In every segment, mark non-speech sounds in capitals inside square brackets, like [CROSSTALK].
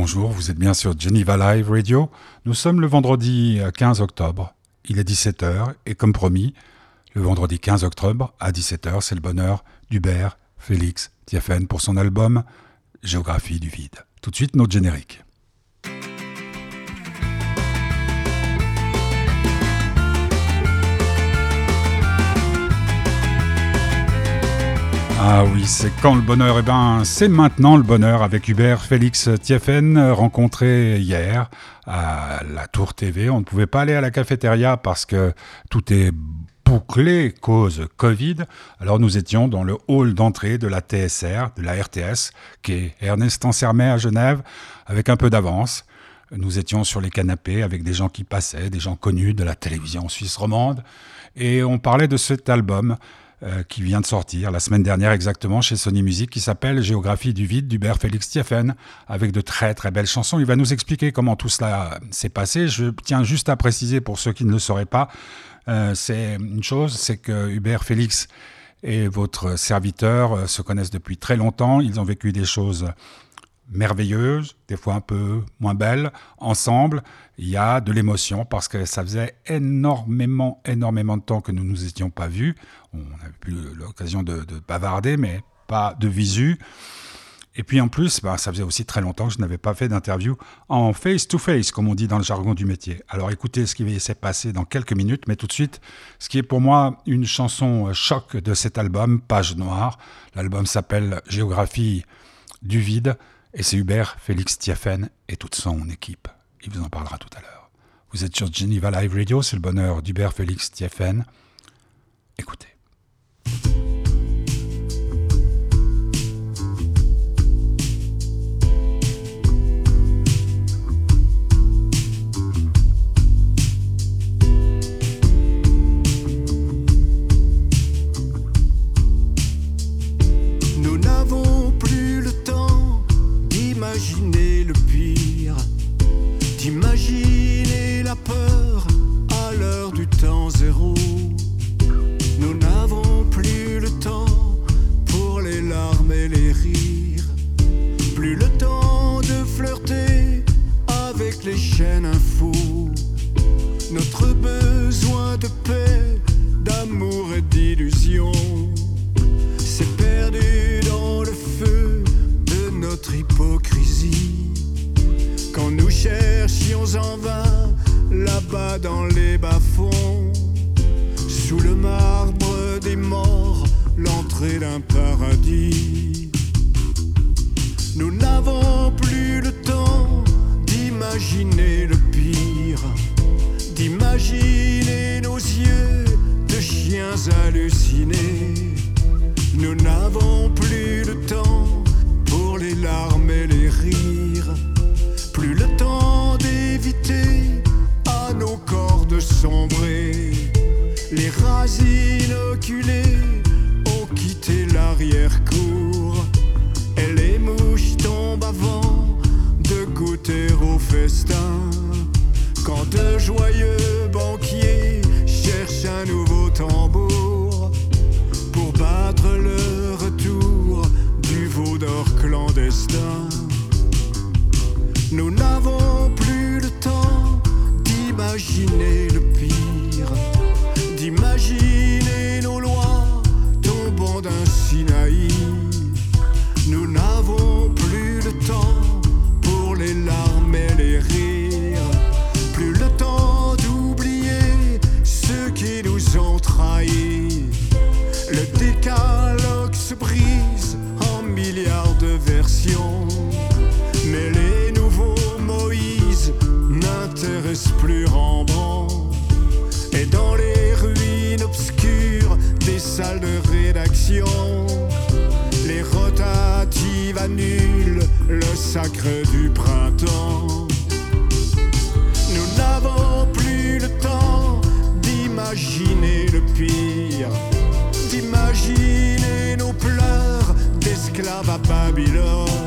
Bonjour, vous êtes bien sur Geneva Live Radio. Nous sommes le vendredi 15 octobre. Il est 17h et comme promis, le vendredi 15 octobre à 17h, c'est le bonheur d'Hubert Félix Tiafen pour son album Géographie du vide. Tout de suite, notre générique. Ah oui, c'est quand le bonheur Eh bien, c'est maintenant le bonheur avec Hubert Félix Tiefen, rencontré hier à la Tour TV. On ne pouvait pas aller à la cafétéria parce que tout est bouclé cause Covid. Alors nous étions dans le hall d'entrée de la TSR, de la RTS, qui est Ernest Ansermet à Genève, avec un peu d'avance. Nous étions sur les canapés avec des gens qui passaient, des gens connus de la télévision suisse romande, et on parlait de cet album euh, qui vient de sortir la semaine dernière exactement chez Sony Music, qui s'appelle Géographie du vide d'Hubert Félix Tiefen, avec de très très belles chansons. Il va nous expliquer comment tout cela s'est passé. Je tiens juste à préciser pour ceux qui ne le sauraient pas, euh, c'est une chose, c'est que Hubert Félix et votre serviteur euh, se connaissent depuis très longtemps. Ils ont vécu des choses merveilleuses, des fois un peu moins belles, ensemble. Il y a de l'émotion parce que ça faisait énormément, énormément de temps que nous ne nous étions pas vus. On avait plus l'occasion de, bavarder, mais pas de visu. Et puis en plus, bah, ça faisait aussi très longtemps que je n'avais pas fait d'interview en face-to-face, comme on dit dans le jargon du métier. Alors écoutez ce qui s'est passé dans quelques minutes, mais tout de suite, ce qui est pour moi une chanson choc de cet album, Page Noire. L'album s'appelle Géographie du vide. Et c'est Hubert Félix Tiafen et toute son équipe. Il vous en parlera tout à l'heure. Vous êtes sur Geneva Live Radio, c'est le bonheur d'Hubert Félix Tiafen. Écoutez. joyeux banquier cherche un nouveau tambour pour battre le retour du veau d'or clandestin. Nous n'avons plus le temps d'imaginer le pire, d'imaginer nos lois tombant d'un Sinaï. sacre du printemps. Nous n'avons plus le temps d'imaginer le pire, d'imaginer nos pleurs d'esclaves à Babylone.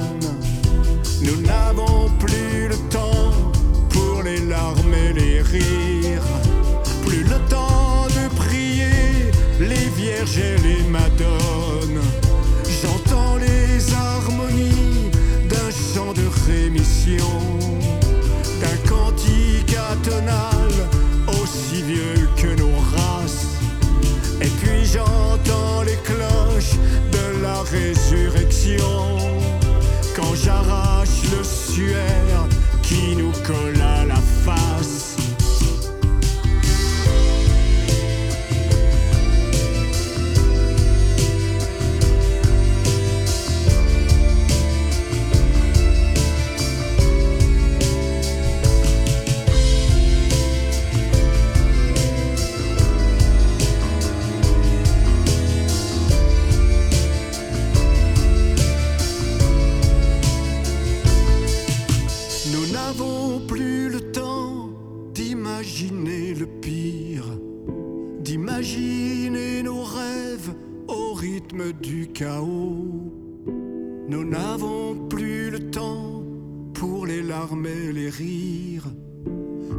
就 Nous n'avons plus le temps pour les larmes et les rires,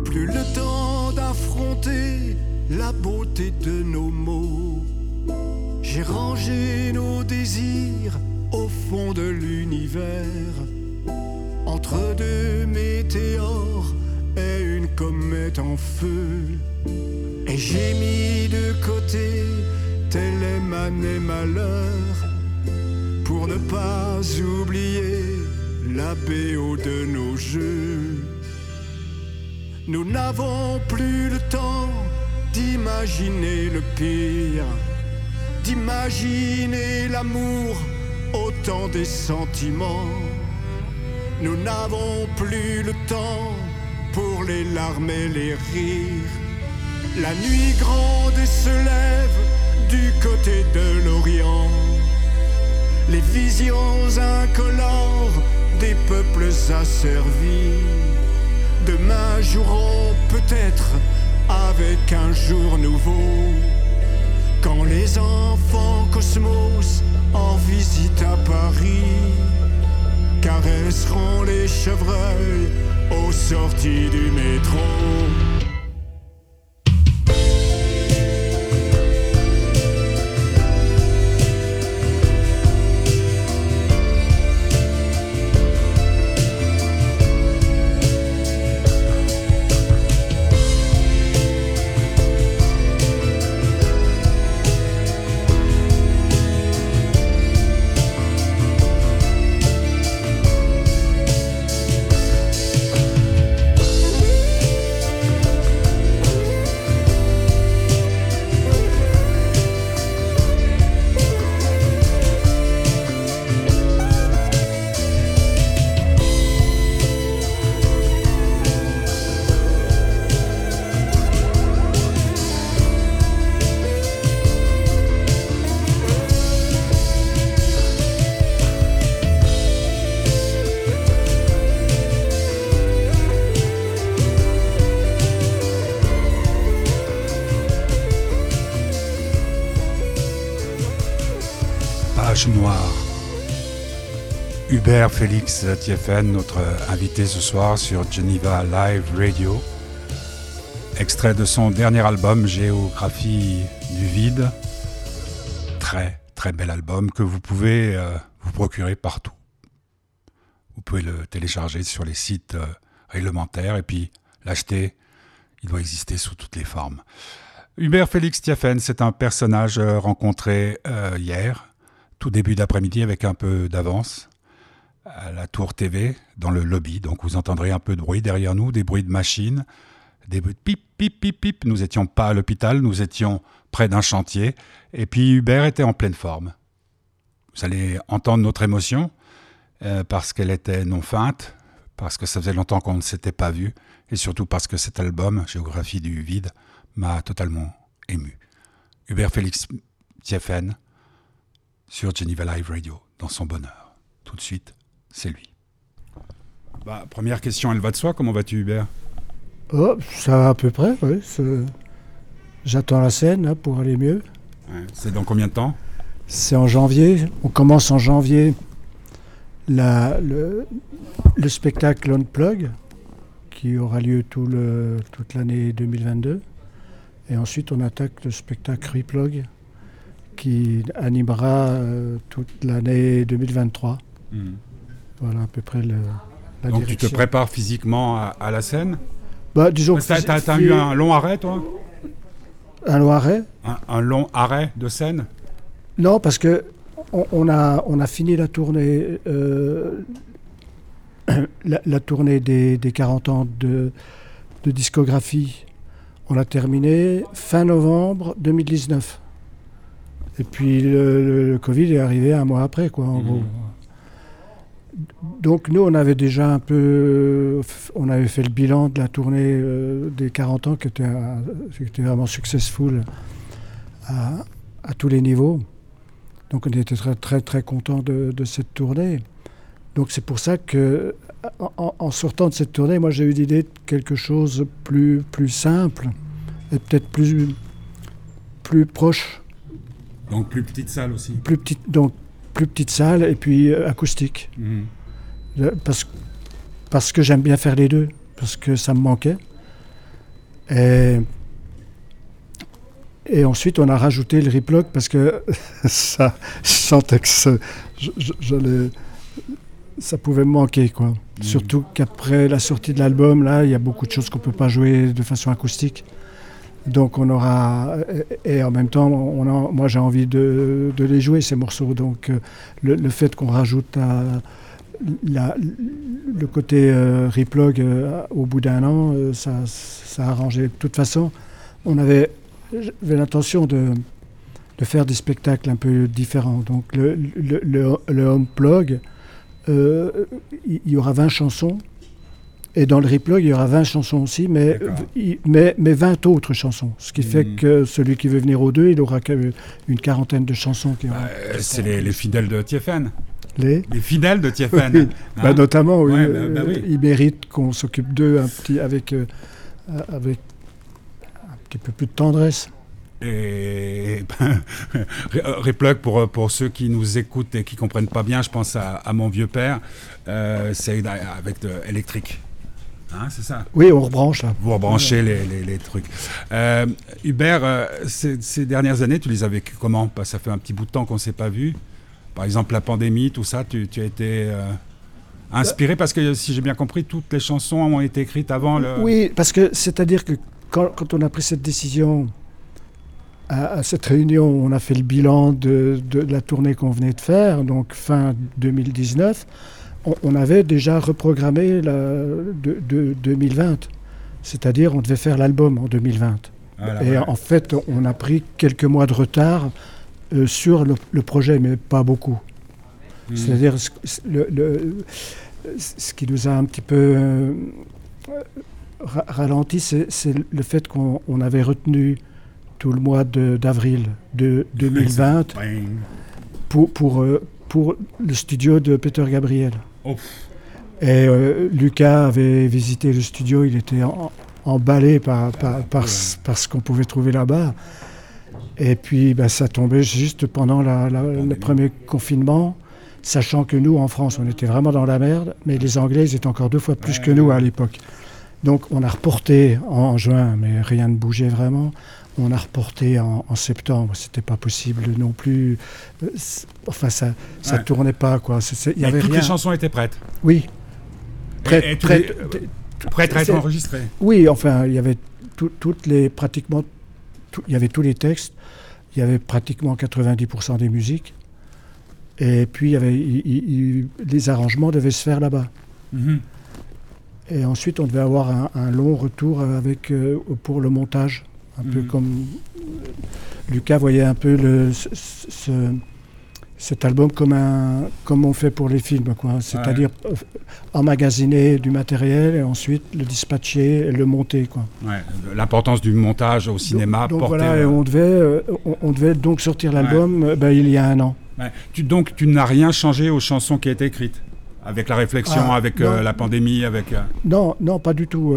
plus le temps d'affronter la beauté de nos mots. J'ai rangé nos désirs au fond de l'univers, entre deux météores et une comète en feu. Et j'ai mis de côté tel est ma malheur, pour ne pas oublier la BO de nos jeux. Nous n'avons plus le temps d'imaginer le pire, d'imaginer l'amour autant des sentiments. Nous n'avons plus le temps pour les larmes et les rires. La nuit grande se lève du côté de l'Orient. Les visions incolores des peuples asservis. Demain joueront peut-être avec un jour nouveau. Quand les enfants cosmos en visite à Paris caresseront les chevreuils aux sorties du métro. Noir. Hubert Félix Thieffen, notre invité ce soir sur Geneva Live Radio. Extrait de son dernier album, Géographie du vide. Très, très bel album que vous pouvez euh, vous procurer partout. Vous pouvez le télécharger sur les sites euh, réglementaires et puis l'acheter. Il doit exister sous toutes les formes. Hubert Félix Thieffen, c'est un personnage euh, rencontré hier tout début d'après-midi avec un peu d'avance à la tour TV dans le lobby. Donc vous entendrez un peu de bruit derrière nous, des bruits de machines, des bruits de pip, pip, pip, pip. Nous n'étions pas à l'hôpital, nous étions près d'un chantier. Et puis Hubert était en pleine forme. Vous allez entendre notre émotion euh, parce qu'elle était non feinte, parce que ça faisait longtemps qu'on ne s'était pas vu, et surtout parce que cet album, Géographie du vide, m'a totalement ému. Hubert Félix Thieffen, sur Geneva Live Radio, dans son bonheur. Tout de suite, c'est lui. Bah, première question, elle va de soi. Comment vas-tu, Hubert? Oh, ça va à peu près, oui. J'attends la scène hein, pour aller mieux. c'est dans combien de temps? C'est en janvier. On commence en janvier la, le, le, spectacle Unplug, qui aura lieu tout le, toute l'année 2022. Et ensuite, on attaque le spectacle Replug, qui animera euh, toute l'année 2023. Hmm. Voilà à peu près la Donc tu te prépares physiquement à, à la scène Bah, disons que T'as eu un long arrêt, toi un long arrêt un, un long arrêt de scène Non, parce que on, on a, on a fini la tournée, euh, [COUGHS] la, la tournée des, des 40 ans de, de discographie. On l'a terminée fin novembre 2019. Et puis le, Covid est arrivé un mois après, quoi, en Mhm. gros. Donc nous, on avait déjà un peu, on avait fait le bilan de la tournée euh, des 40 ans qui était, un- qui était vraiment successful à, à tous les niveaux. Donc on était très très très content de, de cette tournée. Donc c'est pour ça que en, sortant de cette tournée, moi j'ai eu l'idée de quelque chose de plus plus simple et peut-être plus plus proche, Donc plus petite salle aussi. plus petite donc plus petite salle et puis euh, acoustique. Mhm. Parce, parce que j'aime bien faire les deux, parce que ça me manquait. Et, et ensuite, on a rajouté le replug parce que [LAUGHS] ça, je sentais que ça, je- je- j'allais- ça pouvait me manquer. Quoi. Surtout qu'après la sortie de l'album, là, il y a beaucoup de choses qu'on ne peut pas jouer de façon acoustique. Donc on aura et, et en même temps, on moi j'ai envie de, les jouer ces morceaux. Donc euh, le, fait qu'on rajoute à, la- le côté euh, replug euh, au bout d'un an, euh, ça, ça a arrangé. De toute façon, on avait, j'avais l'intention de, de faire des spectacles un peu différents. Donc le, le, home plug, euh, il y aura 20 chansons. Et dans le replug, il y aura 20 chansons aussi, mais, mais, mais 20 autres chansons. Ce qui fait Mhm. que celui qui veut venir aux deux, il aura une quarantaine de chansons. Qui Euh, c'est les, les fidèles de Tiefen. les... Les fidèles de. [LAUGHS] Oui. Hein Bah, notamment, oui, Ouais, bah, euh, bah oui. ils méritent qu'on s'occupe d'eux un petit, avec, euh, euh, avec un petit peu plus de tendresse. Et [LAUGHS] ben, replug pour, pour ceux qui nous écoutent et qui comprennent pas bien, je pense à, à mon vieux père, euh, c'est avec de électrique. Hein, c'est ça? Oui, on rebranche là. Vous rebranchez les, les- les trucs. Euh, Hubert, euh, ces, ces dernières années, tu les as vécues comment? Parce que Ça fait un petit bout de temps qu'on ne s'est pas vu. Par exemple, la pandémie, tout ça, tu, tu as été euh, inspiré parce que, si j'ai bien compris, toutes les chansons ont été écrites avant le. Oui, parce que c'est-à-dire que quand, quand on a pris cette décision à, à cette réunion, on a fait le bilan de, de la tournée qu'on venait de faire, donc fin 2019. On, on avait déjà reprogrammé la, de, de 2020. C'est-à-dire, on devait faire l'album en 2020. Voilà, Et en fait, on a pris quelques mois de retard euh, sur le, le projet, mais pas beaucoup. Mhm. C'est-à-dire, ce, le- le- ce qui nous a un petit peu euh, ra- ralenti, c'est le fait qu'on on avait retenu tout le mois de- d'avril de 2020 pour, pour, euh, pour le studio de Peter Gabriel. Oh. Et euh, Lucas avait visité le studio, il était en- emballé par, par, par, par ce qu'on pouvait trouver là-bas. Et puis ben, ça tombait juste pendant la- la- le Pandémie. premier confinement, sachant que nous, en France, on était vraiment dans la merde, mais les Anglais, ils étaient encore deux fois plus que nous à l'époque. Donc on a reporté en juin, mais rien ne bougeait vraiment. On a reporté en, en septembre, c'était pas possible non plus. Euh, Enfin, ça, ça Ouais. tournait pas quoi. Il y avait toutes rien. les chansons étaient prêtes. Oui. Prête- et tous prête- les- Prêtes à être enregistrées. Oui, enfin, il y avait tout- toutes les pratiquement, tout- il y avait tous les textes. Il y avait pratiquement 90% des musiques. Et puis il y avait, il- il- il- les arrangements devaient se faire là-bas. Mhm. Et ensuite, on devait avoir un, un long retour avec, euh, pour le montage. Un peu Mhm. comme Lucas voyait un peu le, ce- ce- cet album comme, un, comme on fait pour les films. quoi. C'est-à-dire euh, emmagasiner du matériel et ensuite le dispatcher et le monter. Quoi. Ouais, L'importance du montage au cinéma. donc porté, voilà, et euh, on, devait, euh, on, on devait donc sortir l'album euh, ben, il y a un an. ouais. Tu, donc tu n'as rien changé aux chansons qui étaient écrites? Avec la réflexion, Ah, avec euh, la pandémie, avec... euh, Non, non, pas du tout.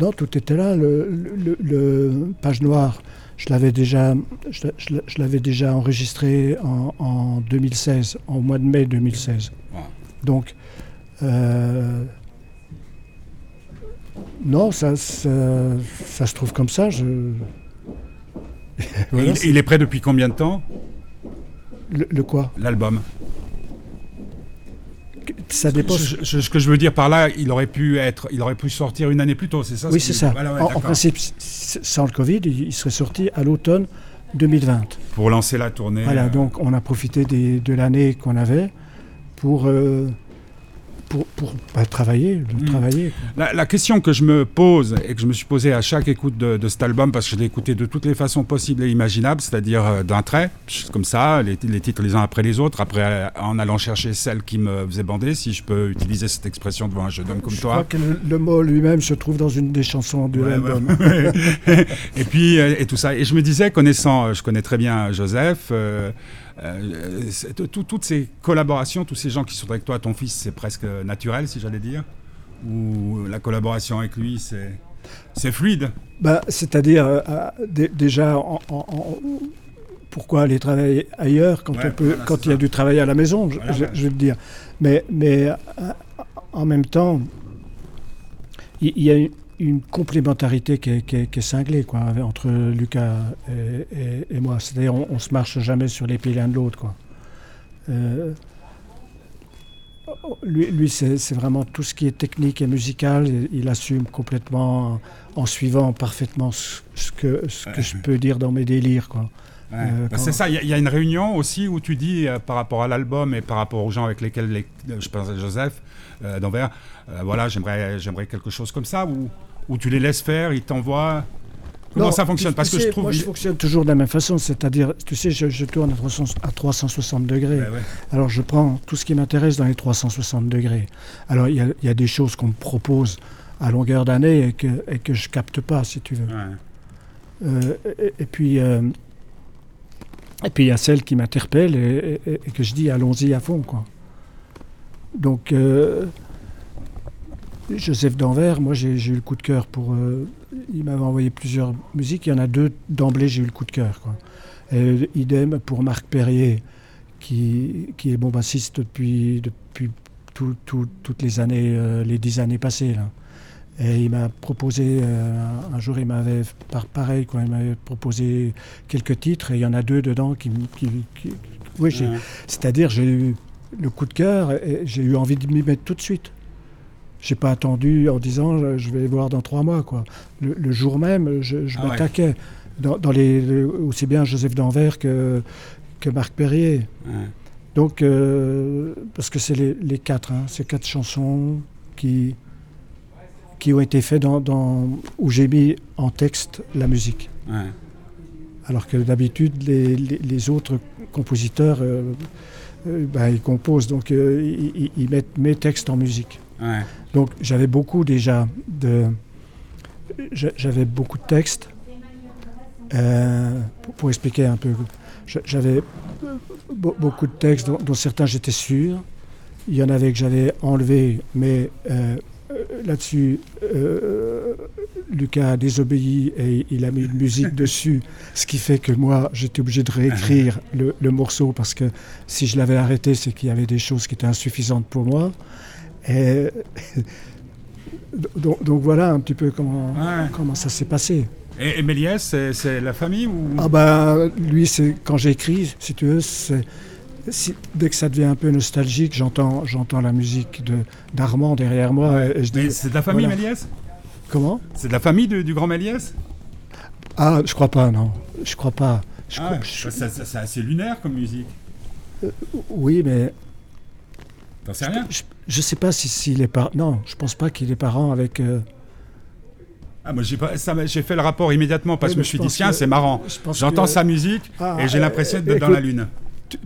Non, tout était là. Le, le- le Page Noire, je l'avais déjà, je, l'a- je l'a- je l'avais déjà enregistré en, en 2016, en mois de mai 2016. Ouais. Donc, euh, non, ça, ça, ça se trouve comme ça. Je... Voilà, il, est prêt depuis combien de temps? Le, le quoi? L'album ça ce que je veux dire par là, il aurait pu être, il aurait pu sortir une année plus tôt, c'est ça Oui, c'est ça. en, principe, sans le Covid, il serait sorti à l'automne 2020. Pour lancer la tournée. Voilà, donc on a profité de l'année qu'on avait pour euh, pour, pour bah, travailler. Hmm. travailler la, question que je me pose et que je me suis posée à chaque écoute de, cet album, parce que je l'ai écouté de toutes les façons possibles et imaginables, c'est-à-dire euh, d'un trait, comme ça, les, titres les uns après les autres, après euh, en allant chercher celle qui me faisait bander, si je peux utiliser cette expression devant un jeune homme comme je toi. Crois que le, mot lui-même se trouve dans une des chansons de l'album. [LAUGHS] et puis, euh, et tout ça. Et je me disais, connaissant, je connais très bien Joseph, euh, toutes ces collaborations, tous ces gens qui sont avec toi, ton fils, c'est presque naturel, si j'allais dire? Ou la collaboration avec lui, c'est. C'est fluide? Bah, C'est-à-dire, euh, déjà, pourquoi aller travailler ailleurs quand, on peut, quand il y a du travail à la maison, je, je, veux dire. Mais, mais euh, en même temps, il y, a une complémentarité qui est, cinglée quoi, entre Lucas et, moi. C'est-à-dire on, ne se marche jamais sur les pieds l'un de l'autre. Quoi. Euh, lui, c'est vraiment tout ce qui est technique et musical. Il, assume complètement en, suivant parfaitement ce, que, ce que je peux dire dans mes délires. Quoi. Euh, bah, c'est ça, il y, a une réunion aussi où tu dis euh, par rapport à l'album et par rapport aux gens avec lesquels je pense à Joseph d'Anvers, voilà, j'aimerais quelque chose comme ça, ou ou tu les laisses faire, ils t'envoient Comment ça fonctionne? Parce que je trouve. Moi, je fonctionne toujours de la même façon, c'est-à-dire, tu sais, je, tourne à, 360 degrés. Alors, je prends tout ce qui m'intéresse dans les 360 degrés. Alors, il y, a des choses qu'on me propose à longueur d'année et que, et que je capte pas, si tu veux. Euh, et, puis. Euh, et puis il y a celles qui m'interpellent et, que je dis allons-y à fond quoi. Donc euh, Joseph Danvers, moi j'ai eu le coup de cœur pour. Euh, il m'avait envoyé plusieurs musiques, il y en a deux d'emblée, j'ai eu le coup de cœur. Et idem pour Marc Perrier, qui, qui est bon bassiste depuis, depuis toutes les années, euh, les dix années passées. Là. Et il m'a proposé, euh, un jour il m'avait, pareil, quoi, il m'avait proposé quelques titres et il y en a deux dedans qui. qui, oui, c'est-à-dire j'ai eu le coup de cœur et j'ai eu envie de m'y mettre tout de suite. J'ai pas attendu en disant je vais voir dans trois mois. Quoi. Le, jour même, je, ah m'attaquais. Dans, les, aussi bien Joseph Danvers que, que Marc Perrier. Donc, euh, parce que c'est les, quatre, hein, ces quatre chansons qui, qui ont été faites dans, où j'ai mis en texte la musique. Alors que d'habitude, les, autres compositeurs, euh, euh, ben, ils composent, donc ils, ils, mettent mes textes en musique. Donc j'avais beaucoup déjà de. J'avais beaucoup de textes. Euh, pour, expliquer un peu, j'avais beaucoup de textes dont, certains j'étais sûr. Il y en avait que j'avais enlevé, mais euh, là-dessus, euh, Lucas a désobéi et il a mis une musique [LAUGHS] dessus, ce qui fait que moi, j'étais obligé de réécrire le, le, morceau parce que si je l'avais arrêté, c'est qu'il y avait des choses qui étaient insuffisantes pour moi. Et [LAUGHS] donc, voilà un petit peu comment, comment ça s'est passé. Et, Méliès, c'est la famille ou... Ah bah lui, c'est quand j'écris, si tu veux, dès que ça devient un peu nostalgique, j'entends, j'entends la musique de, d'Armand derrière moi. Mais c'est de la famille Méliès Comment? C'est de la famille du, grand Méliès Ah, je crois pas, non. Je crois pas. ah, C'est assez lunaire comme musique. Euh, oui, mais T'en sais rien? Je ne sais pas si, si les parents. Non, je pense pas qu'il est parent avec. Euh, ah, moi, j'ai, j'ai fait le rapport immédiatement parce que je me suis dit, tiens, c'est marrant. J'entends sa musique ah, et j'ai l'impression d'être dans la Lune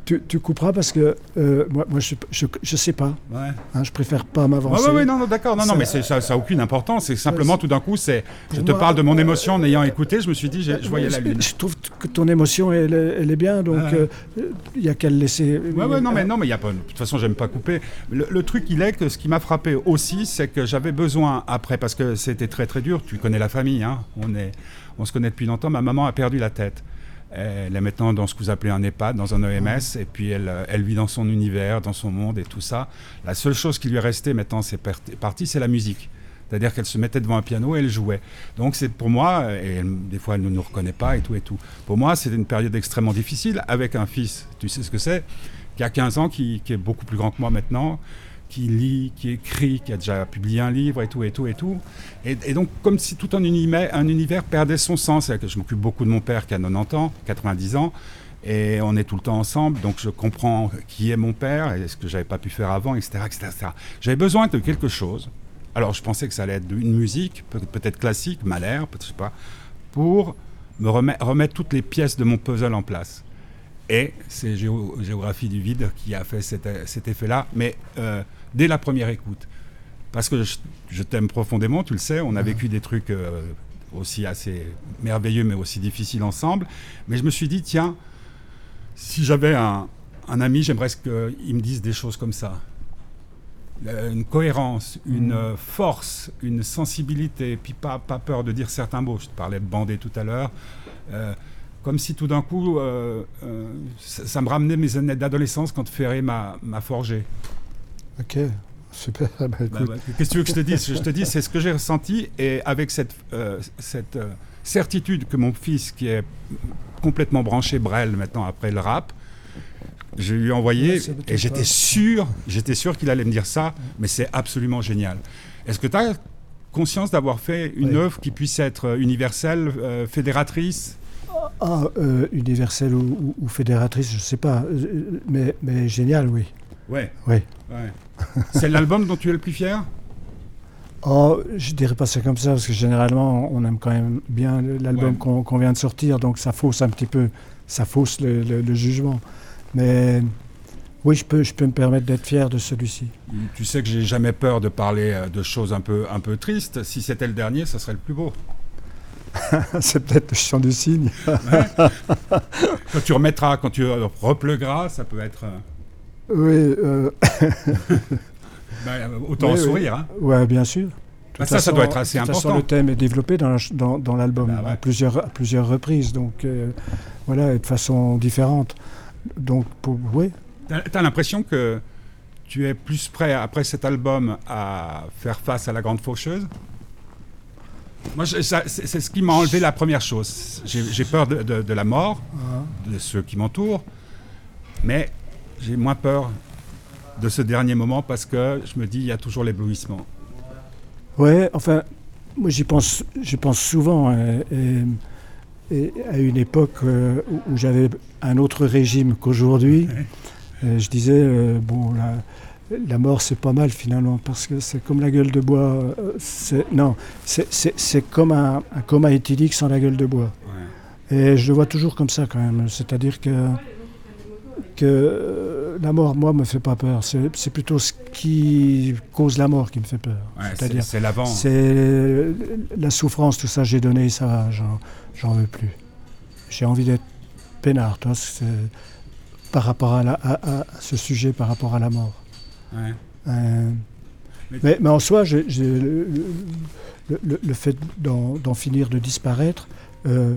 tu, tu, couperas parce que euh, moi, moi, je, je, sais pas. Ouais. Hein, je préfère pas m'avancer. Oui, ouais, non, non d'accord. Non, non, mais ça n'a aucune importance. C'est simplement tout d'un coup, c'est. Je te parle de mon émotion en ayant écouté. Je me suis dit, je, voyais la lune. Je trouve que ton émotion, elle, elle est bien, donc il euh, y a qu'à le laisser. Ouais, ouais, non, mais non, mais il y a pas. De toute façon, j'aime pas couper. Le, truc, il est que ce qui m'a frappé aussi, c'est que j'avais besoin après, parce que c'était très très dur. Tu connais la famille, hein. On est, on se connaît depuis longtemps. Ma maman a perdu la tête. Elle est maintenant dans ce que vous appelez un EHPAD, dans un EMS, et puis elle, elle, vit dans son univers, dans son monde et tout ça. La seule chose qui lui est restée maintenant, c'est parti, c'est la musique. C'est-à-dire qu'elle se mettait devant un piano et elle jouait. Donc c'est pour moi, et des fois elle ne nous reconnaît pas et tout et tout. Pour moi, c'était une période extrêmement difficile avec un fils, tu sais ce que c'est, qui a 15 ans, qui, qui, est beaucoup plus grand que moi maintenant, qui lit, qui écrit, qui a déjà publié un livre et tout, et tout, et tout. Et, donc, comme si tout un univers, un univers perdait son sens. Que je m'occupe beaucoup de mon père qui a 90 ans, 90 ans, et on est tout le temps ensemble, donc je comprends qui est mon père et ce que j'avais pas pu faire avant, etc. etc.. J'avais besoin de quelque chose. Alors, je pensais que ça allait être une musique, peut- peut-être classique, Mahler, je sais pas, pour me remet- remettre toutes les pièces de mon puzzle en place. Et c'est Géo- Géographie du vide qui a fait cet, cet effet-là, mais euh, dès la première écoute. Parce que je, je t'aime profondément, tu le sais, on a vécu des trucs euh, aussi assez merveilleux, mais aussi difficiles ensemble. Mais je me suis dit, tiens, si j'avais un, un ami, j'aimerais qu'il me dise des choses comme ça. Euh, Une cohérence, une euh, force, une sensibilité, puis pas, pas peur de dire certains mots. Je te parlais de bander tout à l'heure. Euh, comme si tout d'un coup, euh, euh, ça, ça me ramenait mes années d'adolescence quand Ferré m'a forgé. Ok, super. [LAUGHS] Bah, Bah, bah, Qu'est-ce que tu veux que je te dise? Je te dis, c'est ce que j'ai ressenti et avec cette, euh, cette euh, certitude que mon fils, qui est complètement branché Brel maintenant après le rap, je lui ai envoyé et j'étais sûr, j'étais sûr qu'il allait me dire ça, mais c'est absolument génial. Est-ce que tu as conscience d'avoir fait une Oui. œuvre qui puisse être universelle, euh, fédératrice? Ah, euh, universelle ou, ou- ou fédératrice, je sais pas, mais, mais génial, oui. Ouais. Oui. ouais. [LAUGHS] c'est l'album dont tu es le plus fier? Oh, je dirais pas ça comme ça, parce que généralement, on aime quand même bien l'album Ouais. qu'on vient de sortir, donc ça fausse un petit peu, ça fausse le, le- le jugement. Mais oui, je peux, je peux me permettre d'être fier de celui-ci. Tu sais que j'ai jamais peur de parler euh, de choses un peu, un peu tristes. Si c'était le dernier, ça serait le plus beau. [LAUGHS] C'est peut-être le chant du cygne. Quand tu remettras, quand tu repleugueras, ça peut être. Oui, euh, [LAUGHS] bah, autant Oui, oui. sourire. Hein. ouais, bien sûr. Bah, toute ça, ça doit être assez de toute façon, important. le thème est développé dans, l'album Bah ouais. à, plusieurs, à plusieurs reprises, donc euh, voilà, et de façon différente. Donc, pour, oui, T'as as, l'impression que tu es plus prêt, après cet album, à faire face à la grande faucheuse? Moi, c'est ce qui m'a enlevé la première chose. J'ai peur de, de- de la mort, de ceux qui m'entourent, mais j'ai moins peur de ce dernier moment parce que je me dis, il y a toujours l'éblouissement. Ouais, enfin, moi j'y pense, j'y pense souvent. hein, et, et à une époque euh, où, où j'avais un autre régime qu'aujourd'hui, euh, je disais, euh, bon, la, la mort c'est pas mal finalement, parce que c'est comme la gueule de bois. c'est, non, c'est, c'est, c'est comme un, un coma éthylique sans la gueule de bois. Et je le vois toujours comme ça quand même. C'est-à-dire que, que euh, la mort, moi, me fait pas peur. C'est, plutôt ce qui cause la mort qui me fait peur. Ouais, C'est-à-dire c'est l'avant. c'est la souffrance, tout ça, j'ai donné, ça va, j'en, veux plus. J'ai envie d'être peinard, toi, par rapport à, la- à- à ce sujet, par rapport à la mort. Ouais. Euh, Mais- mais, mais en soi, le, le- le- le fait d'en, finir de disparaître, euh,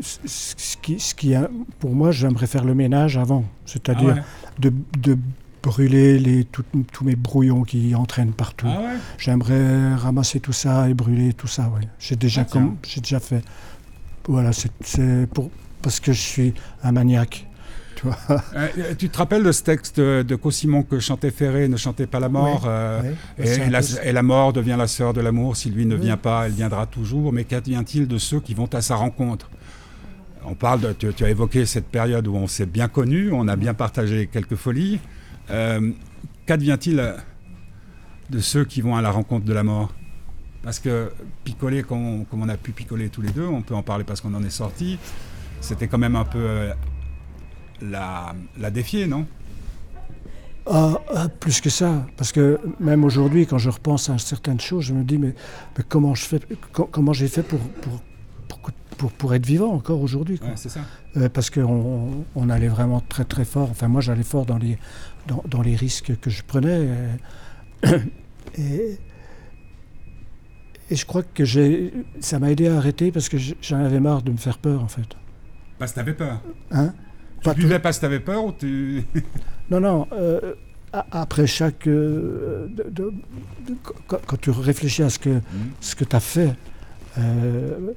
ce qui, ce qui a- pour moi, j'aimerais faire le ménage avant, c'est-à-dire Ah ouais. de, de brûler les, tout- tous mes brouillons qui entraînent partout. Ah ouais J'aimerais ramasser tout ça et brûler tout ça, ouais. J'ai déjà, Ah, comme, j'ai déjà fait. Voilà, c'est, c'est pour, parce que je suis un maniaque. Tu vois. Euh, tu te rappelles de ce texte de, Cossimon que chantait Ferré, ne chantez pas la mort euh, et, la, et la mort devient la sœur de l'amour. Si lui ne Oui. vient pas, elle viendra toujours. Mais qu'advient-il de ceux qui vont à sa rencontre? On parle tu, as évoqué cette période où on s'est bien connus, on a bien partagé quelques folies. Euh, qu'advient-il euh, de ceux qui vont à la rencontre de la mort? Parce que picoler comme on, a pu picoler tous les deux, on peut en parler parce qu'on en est sortis, c'était quand même un peu euh, la, défier, non? Ah, ah, plus que ça, parce que même aujourd'hui, quand je repense à certaines choses, je me dis mais, comment j'ai fait pour, pour pour, être vivant encore aujourd'hui quoi. Ouais, c'est ça. Euh, parce qu'on on allait vraiment très très fort. Enfin, moi, j'allais fort dans les, dans, dans les risques que je prenais. euh, [COUGHS] Et, et je crois que j'ai, ça m'a aidé à arrêter parce que j'en avais marre de me faire peur, en fait. Parce que t'avais peur. Hein? Tu Pas buvais parce que t'avais peur ou tu... [LAUGHS] Non, non. euh, après chaque. de- de- de- quand, quand tu réfléchis à ce que, ce que tu as fait, euh,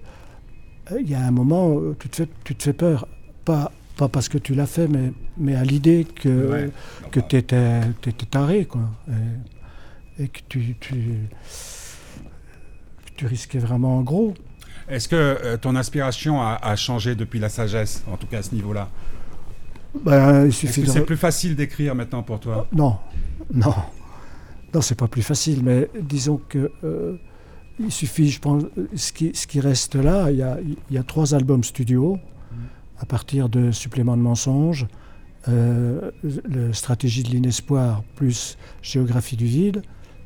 il y a un moment où tu te fais, tu te fais peur. Pas, pas parce que tu l'as fait, mais, mais à l'idée que, Ouais. que tu étais, taré, quoi. Et, et que tu, tu, tu risquais vraiment gros. Est-ce que euh, ton inspiration a, a changé depuis la sagesse, en tout cas à ce niveau-là? Ben, il Est-ce que de... c'est plus facile d'écrire maintenant pour toi? Non, non. Non, c'est pas plus facile, mais disons que euh, il suffit, je pense, ce qui, reste là, il y a, trois albums studio à partir de Supplément de mensonges, euh, Stratégie de l'inespoir, plus Géographie du vide,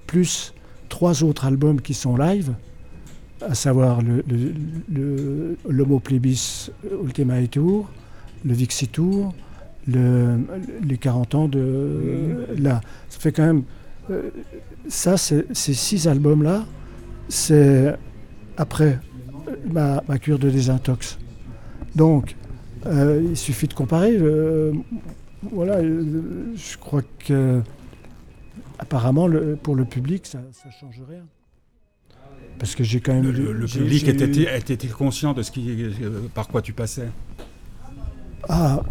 plus trois autres albums qui sont live, à savoir le, le, le- l'Homo Plebis Ultima Tour, le Vixi Tour, le, les 40 ans de là. Ça fait quand même. euh, ça, ces six albums-là, c'est après euh, ma, ma cure de désintox. Donc, euh, il suffit de comparer. euh, voilà, euh, je crois que apparemment, le- pour le public, ça ne change rien. Parce que j'ai quand même. Le, public était-il conscient de ce qui, par quoi tu passais? Ah,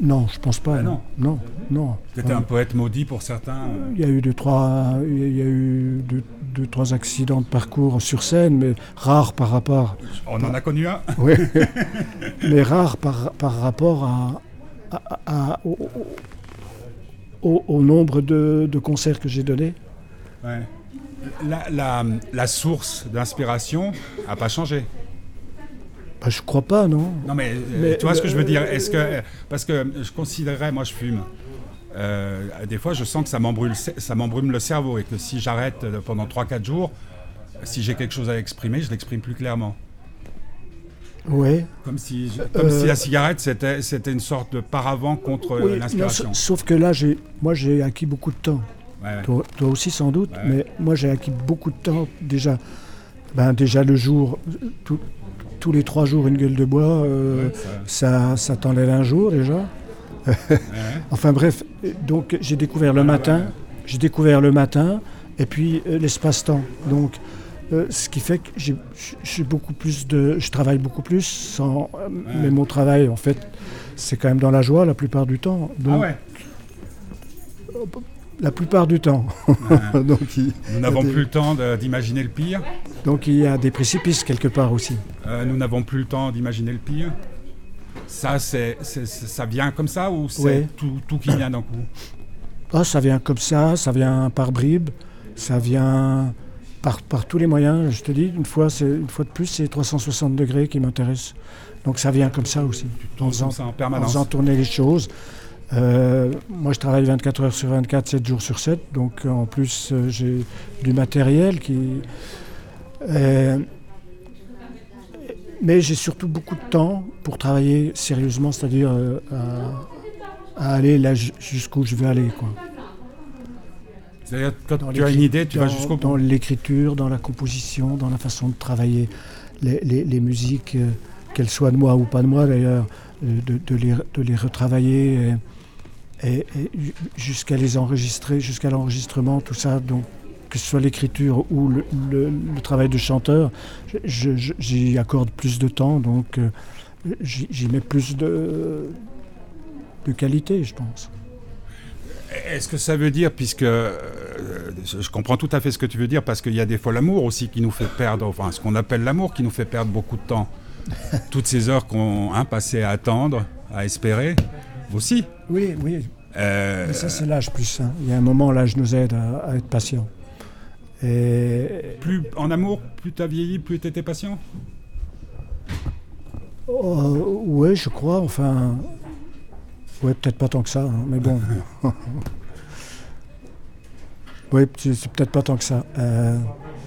non, je pense pas. Ah, non, non. non. C'était Ah. un poète maudit pour certains. Il y a eu deux, trois, il y a eu deux, deux, trois accidents de parcours sur scène, mais rares par rapport, On en a connu un. [LAUGHS] oui, mais rares par, par rapport à, à- à- au, au- au nombre de, de concerts que j'ai donnés. Ouais. La, la- la source d'inspiration n'a pas changé. Bah, je crois pas, non. Non mais, euh, Mais tu vois ce que je veux dire Est-ce que parce que je considérerais, moi je fume. Euh, des fois, je sens que ça m'embrume, ça m'embrume le cerveau et que si j'arrête euh, pendant 3-4 jours, si j'ai quelque chose à exprimer, je l'exprime plus clairement. Oui. Comme si, comme Euh, si la cigarette c'était, c'était une sorte de paravent contre Oui, l'inspiration. sa- sauf que là, j'ai, moi, j'ai acquis beaucoup de temps. Ouais. Toi, toi aussi sans doute, Ouais. mais moi j'ai acquis beaucoup de temps déjà. Ben, déjà le jour, tout- tous les trois jours une gueule de bois, euh, ça- ça, ça t'enlève un jour déjà. [LAUGHS] Enfin bref, donc j'ai découvert le matin, j'ai découvert le matin, et puis euh, l'espace-temps. Donc euh, ce qui fait que j'ai beaucoup plus de, je travaille beaucoup plus, sans, euh, mais mon travail en fait c'est quand même dans la joie la plupart du temps. Ah ouais. La plupart du temps. [LAUGHS] Donc, il, Nous n'avons des- plus le temps d'imaginer le pire. donc il y a des précipices quelque part aussi. Nous n'avons plus le temps d'imaginer le pire. Ça, c'est, ça vient comme ça ou c'est tout, tout qui vient d'un coup? Ah, ça vient comme ça, ça vient par bribes, ça vient par, par tous les moyens. Je te dis, une fois, c'est, une fois de plus, c'est 360 degrés qui m'intéresse. Donc ça vient comme ça aussi, en Tourne faisant, ça en en permanence. faisant tourner les choses. Euh, moi, je travaille 24 heures sur 24, 7 jours sur 7. Donc, en plus, euh, j'ai du matériel qui. euh, mais j'ai surtout beaucoup de temps pour travailler sérieusement, c'est-à-dire euh, à, à aller là ju- jusqu'où je veux aller. Quoi. C'est-à-dire, Dans tu as une idée, tu vas dans- jusqu'au Dans bout. l'écriture, dans la composition, dans la façon de travailler les, les- les musiques, euh, qu'elles soient de moi ou pas de moi d'ailleurs, euh, de, de les, de les retravailler et, et- et ju- jusqu'à les enregistrer, jusqu'à l'enregistrement, tout ça. Donc, que ce soit l'écriture ou le, le- le travail de chanteur, j'y accorde plus de temps, donc euh, j'y mets plus de, de qualité, je pense. Est-ce que ça veut dire, puisque euh, je comprends tout à fait ce que tu veux dire, parce qu'il y a des fois l'amour aussi qui nous fait perdre, enfin ce qu'on appelle l'amour qui nous fait perdre beaucoup de temps. [LAUGHS] Toutes ces heures qu'on a passées à attendre, à espérer, aussi. Oui, oui, Euh, Mais ça, c'est l'âge plus. hein. Il y a un moment, l'âge nous aide à, à être patient. Et plus en amour, plus tu as vieilli, plus tu étais patient? Oh, ouais, je crois. Enfin, ouais, peut-être pas tant que ça, hein, mais bon. [LAUGHS] oui, c'est peut-être pas tant que ça. Euh,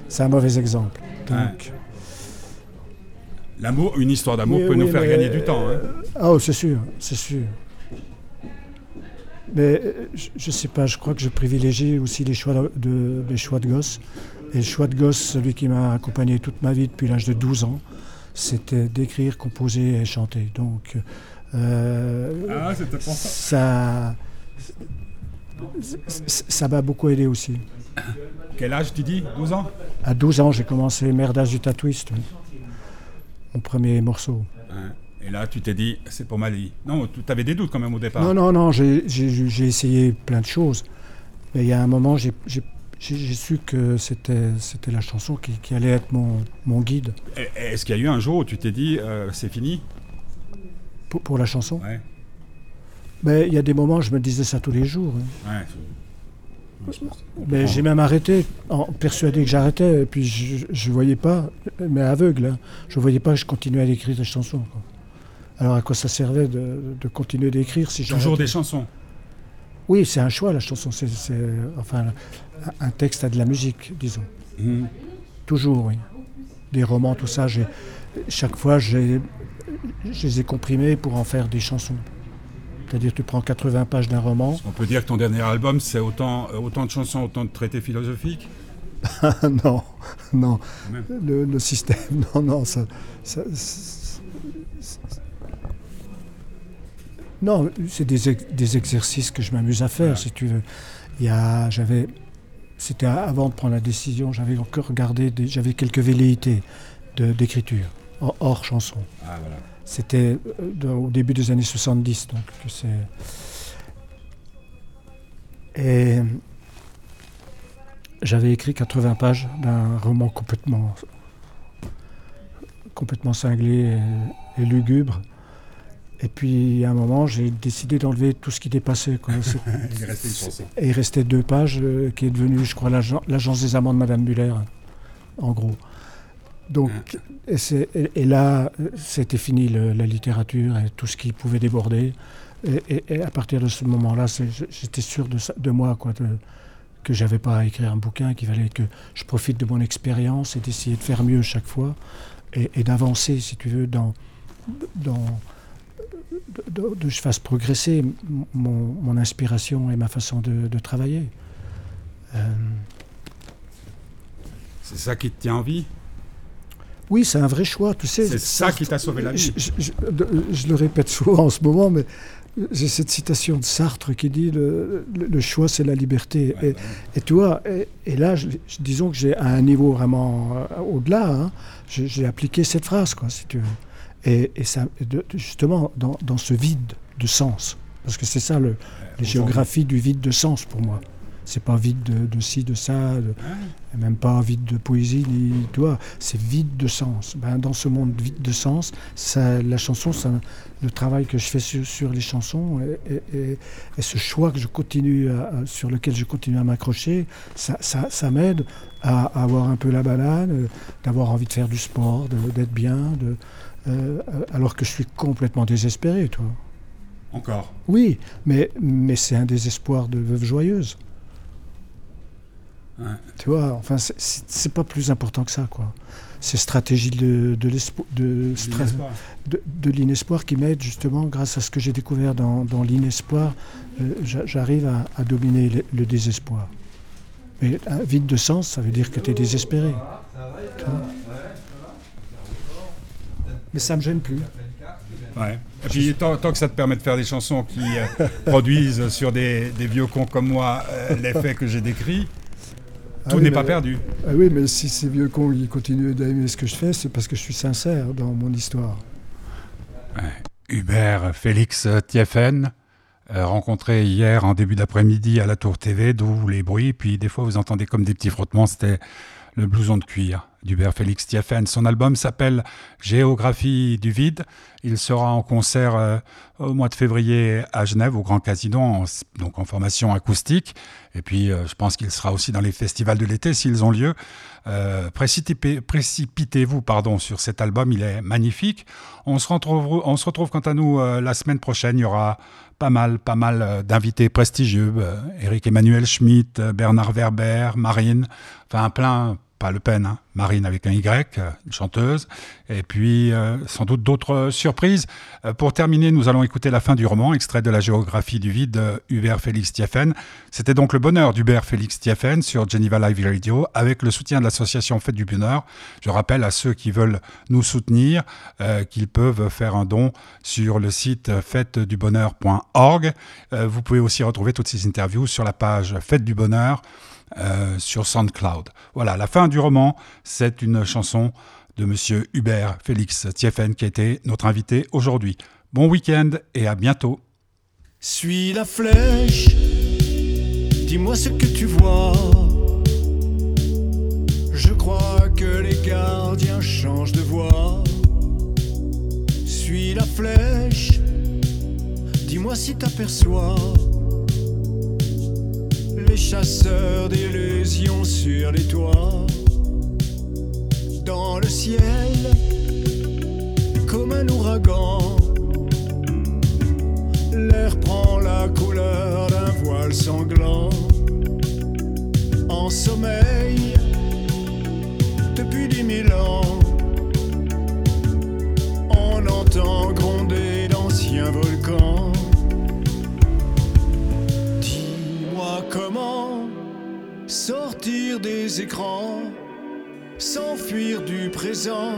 c'est un mauvais exemple. Donc, L'amour, une histoire d'amour peut oui, nous faire gagner du temps. hein. Ah, oh, c'est sûr, c'est sûr. Mais euh, je, je sais pas, je crois que je privilégie aussi les choix de, de- mes choix de gosse. Et le choix de gosse, celui qui m'a accompagné toute ma vie depuis l'âge de 12 ans, c'était d'écrire, composer et chanter. Donc, euh, Ah, ça. ça m'a beaucoup aidé aussi. Quel âge tu dis? 12 ans? À 12 ans, j'ai commencé Merdas du oui. mon premier morceau. Ouais. Et là, tu t'es dit, c'est pour Mali. Non, tu avais des doutes quand même au départ. Non, non, non, j'ai essayé plein de choses. Mais il y a un moment, j'ai su que c'était la chanson qui, qui, allait être mon, mon guide. Est-ce qu'il y a eu un jour où tu t'es dit, euh, c'est fini? Pour, pour, la chanson? Ouais. Mais il y a des moments, je me disais ça tous les jours. Hein. Ouais. Mais j'ai même arrêté, en, persuadé que j'arrêtais, et puis je ne voyais pas, mais aveugle, hein, je ne voyais pas que je continuais à écrire des chansons. Quoi. Alors à quoi ça servait de, de continuer d'écrire si Toujours des chansons Oui, c'est un choix la chanson, c'est enfin un texte à de la musique, disons. Mmh. Toujours, oui. Des romans, tout ça, chaque fois je les ai comprimés pour en faire des chansons. C'est-à-dire tu prends 80 pages d'un roman. On peut dire que ton dernier album, c'est autant, autant de chansons, autant de traités philosophiques [LAUGHS] Non, non. Le, système, [LAUGHS] non, non, ça, non, c'est des, des, exercices que je m'amuse à faire, si tu veux. Il y a, j'avais, c'était avant de prendre la décision, j'avais encore regardé, j'avais quelques velléités d'écriture, hors chanson. Ah, voilà. C'était euh, au début des années 70, donc c'est. Et j'avais écrit 80 pages d'un roman complètement, complètement cinglé et, lugubre. Et puis à un moment, j'ai décidé d'enlever tout ce qui dépassait. Quoi. [LAUGHS] il restait. Et il restait deux pages, euh, qui est devenu, je crois, l'agence des amants de Madame Muller, en gros. Donc, et, là, c'était fini la littérature et tout ce qui pouvait déborder. Et, à partir de ce moment-là, j'étais sûr de, de, moi, quoi, de, que j'avais pas à écrire un bouquin, qu'il fallait que je profite de mon expérience et d'essayer de faire mieux chaque fois et, d'avancer, si tu veux, dans, dans de, je fasse progresser mon, mon, inspiration et ma façon de, travailler. Euh, C'est ça qui te tient en vie? Oui, c'est un vrai choix, tu sais. C'est ça qui t'a sauvé la vie. Je, le répète souvent en ce moment, mais j'ai cette citation de Sartre qui dit le, le, choix, c'est la liberté. et, et, tu vois, et, là, disons que j'ai à un niveau vraiment euh, au-delà, hein, j'ai appliqué cette phrase, quoi, si tu veux. Et, ça, justement, dans, dans, ce vide de sens, parce que c'est ça le, la géographie du vide de sens pour moi. C'est pas vide de, ci, de ça, même pas vide de poésie, ni toi, c'est vide de sens. Ben, dans ce monde vide de sens, ça, la chanson, ça, le travail que je fais sur, les chansons et, ce choix que je continue sur lequel je continue à m'accrocher, ça, ça, m'aide à, avoir un peu la banane, d'avoir envie de faire du sport, d'être bien, de, euh, alors que je suis complètement désespéré, toi. Encore Oui, mais, mais c'est un désespoir de veuve joyeuse. Tu vois, enfin, c'est pas plus important que ça, quoi. C'est stratégie de, de l'inespoir qui m'aide justement, grâce à ce que j'ai découvert dans, dans l'inespoir, euh, j'arrive à, dominer le, désespoir. Mais un vide de sens, ça veut dire que tu es désespéré. Mais ça me gêne plus. Ouais. Et puis tant, que ça te permet de faire des chansons qui euh, [LAUGHS] produisent sur des, des, vieux cons comme moi euh, l'effet que j'ai décrit, ah Tout n'est pas perdu. Ah oui, mais si ces vieux cons ils continuent d'aimer ce que je fais, c'est parce que je suis sincère dans mon histoire. Hubert Félix Thieffen, euh, rencontré hier en début d'après-midi à la Tour TV, d'où les bruits, puis des fois vous entendez comme des petits frottements, c'était le blouson de cuir d'Hubert Félix Thieffen. Son album s'appelle Géographie du vide. Il sera en concert euh, au mois de février à Genève, au Grand Casino, donc en formation acoustique. Et puis, euh, je pense qu'il sera aussi dans les festivals de l'été s'ils ont lieu. Euh, précipitez-vous pardon, sur cet album, il est magnifique. On se retrouve, on se retrouve quant à nous la semaine prochaine. Il y aura pas mal, pas mal d'invités prestigieux. Eric Emmanuel Schmitt, Bernard Werber, Marine, enfin plein, pas Le Pen, hein. Marine avec un Y, une chanteuse, et puis euh, sans doute d'autres surprises. Euh, pour terminer, nous allons écouter la fin du roman, extrait de la géographie du vide de Hubert Félix Thieffen. C'était donc le bonheur d'Hubert Félix Thieffen sur Geneva Live Radio, avec le soutien de l'association Fête du Bonheur. Je rappelle à ceux qui veulent nous soutenir euh, qu'ils peuvent faire un don sur le site fêtedubonheur.org. vous pouvez aussi retrouver toutes ces interviews sur la page Fête du Bonheur. Euh, sur SoundCloud. Voilà, la fin du roman, c'est une chanson de monsieur Hubert Félix Thieffen qui été notre invité aujourd'hui. Bon week-end et à bientôt. Suis la flèche, dis-moi ce que tu vois. Je crois que les gardiens changent de voix. Suis la flèche, dis-moi si t'aperçois les chasseurs d'illusions sur les toits. Dans le ciel, comme un ouragan, l'air prend la couleur d'un voile sanglant. En sommeil, depuis dix mille ans, on entend gronder d'anciens volcans. Dis-moi comment sortir des écrans, s'enfuir du présent,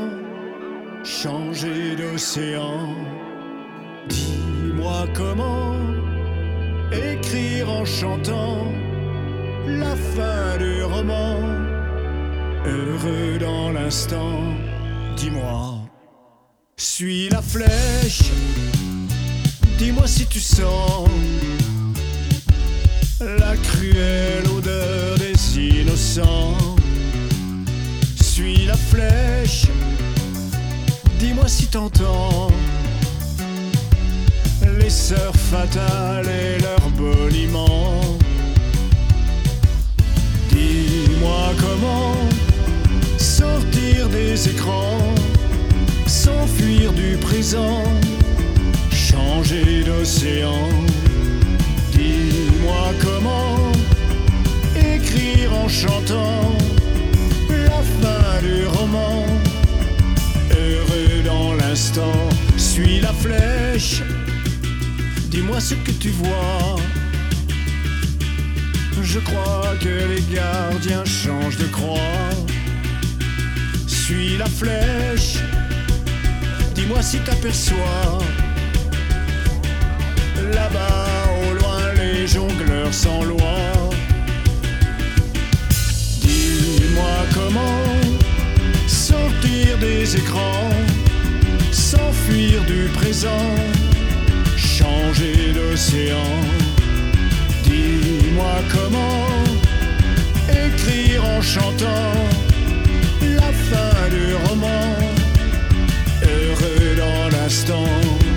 changer d'océan. Dis-moi comment écrire en chantant la fin du roman, heureux dans l'instant. Dis-moi, suis la flèche, dis-moi si tu sens la cruelle odeur des innocents. Flèche, dis-moi si t'entends. Les sœurs fatales et leurs boniments. Dis-moi comment sortir des écrans, s'enfuir du présent, changer d'océan. Dis-moi comment écrire en chantant fin du roman. Heureux dans l'instant, suis la flèche. Dis-moi ce que tu vois. Je crois que les gardiens changent de croix. Suis la flèche. Dis-moi si t'aperçois. Là-bas, au loin, les jongleurs sans loi. Dis-moi comment sortir des écrans, s'enfuir du présent, changer d'océan. Dis-moi comment écrire en chantant la fin du roman, heureux dans l'instant.